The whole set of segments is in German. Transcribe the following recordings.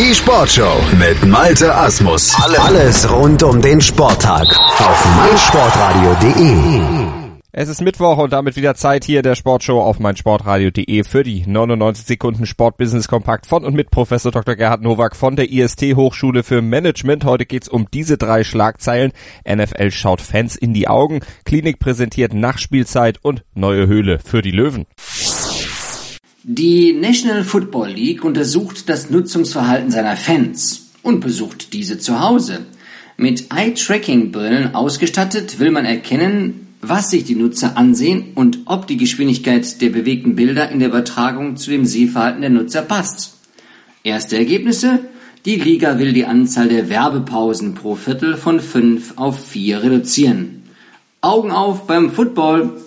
Die Sportshow mit Malte Asmus. Alles rund um den Sporttag auf meinsportradio.de. Es ist Mittwoch und damit wieder Zeit hier der Sportshow auf meinsportradio.de für die 99 Sekunden Sportbusiness Kompakt von und mit Professor Dr. Gerhard Nowak von der IST Hochschule für Management. Heute geht's um diese drei Schlagzeilen. NFL schaut Fans in die Augen, Klinik präsentiert Nachspielzeit und neue Höhle für die Löwen. Die National Football League untersucht das Nutzungsverhalten seiner Fans und besucht diese zu Hause. Mit Eye-Tracking-Brillen ausgestattet will man erkennen, was sich die Nutzer ansehen und ob die Geschwindigkeit der bewegten Bilder in der Übertragung zu dem Sehverhalten der Nutzer passt. Erste Ergebnisse? Die Liga will die Anzahl der Werbepausen pro Viertel von fünf auf vier reduzieren. Augen auf beim Football!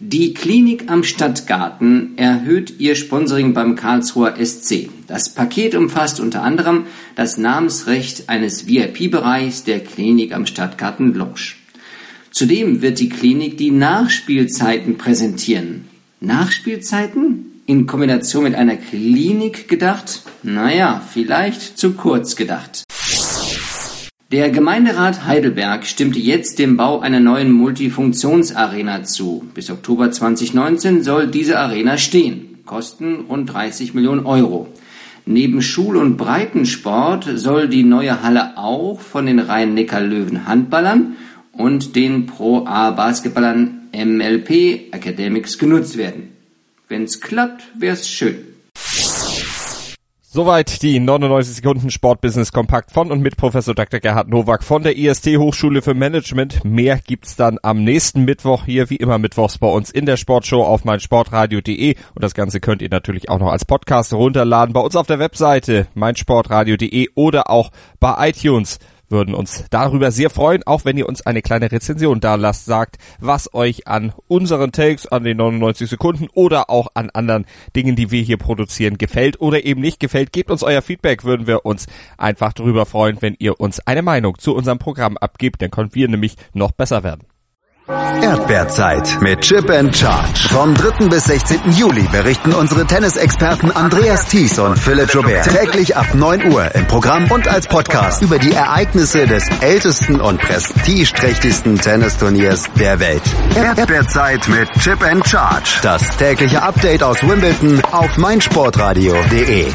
Die Klinik am Stadtgarten erhöht ihr Sponsoring beim Karlsruher SC. Das Paket umfasst unter anderem das Namensrecht eines VIP-Bereichs der Klinik am Stadtgarten Lounge. Zudem wird die Klinik die Nachspielzeiten präsentieren. Nachspielzeiten? In Kombination mit einer Klinik gedacht? Naja, vielleicht zu kurz gedacht. Der Gemeinderat Heidelberg stimmte jetzt dem Bau einer neuen Multifunktionsarena zu. Bis Oktober 2019 soll diese Arena stehen. Kosten rund 30 Millionen Euro. Neben Schul- und Breitensport soll die neue Halle auch von den Rhein-Neckar-Löwen Handballern und den Pro A Basketballern MLP Academics genutzt werden. Wenn's klappt, wär's schön. Soweit die 99 Sekunden Sportbusiness Kompakt von und mit Professor Dr. Gerhard Nowak von der IST Hochschule für Management. Mehr gibt's dann am nächsten Mittwoch hier wie immer mittwochs bei uns in der Sportshow auf meinsportradio.de und das Ganze könnt ihr natürlich auch noch als Podcast runterladen bei uns auf der Webseite meinsportradio.de oder auch bei iTunes würden uns darüber sehr freuen, auch wenn ihr uns eine kleine Rezension da lasst, sagt, was euch an unseren Takes, an den 99 Sekunden oder auch an anderen Dingen, die wir hier produzieren, gefällt oder eben nicht gefällt. Gebt uns euer Feedback, würden wir uns einfach darüber freuen, wenn ihr uns eine Meinung zu unserem Programm abgebt, dann können wir nämlich noch besser werden. Erdbeerzeit mit Chip and Charge. Vom 3. bis 16. Juli berichten unsere Tennisexperten Andreas Thies und Philipp Joubert täglich ab 9 Uhr im Programm und als Podcast über die Ereignisse des ältesten und prestigeträchtigsten Tennisturniers der Welt. Erdbeerzeit mit Chip and Charge. Das tägliche Update aus Wimbledon auf meinsportradio.de.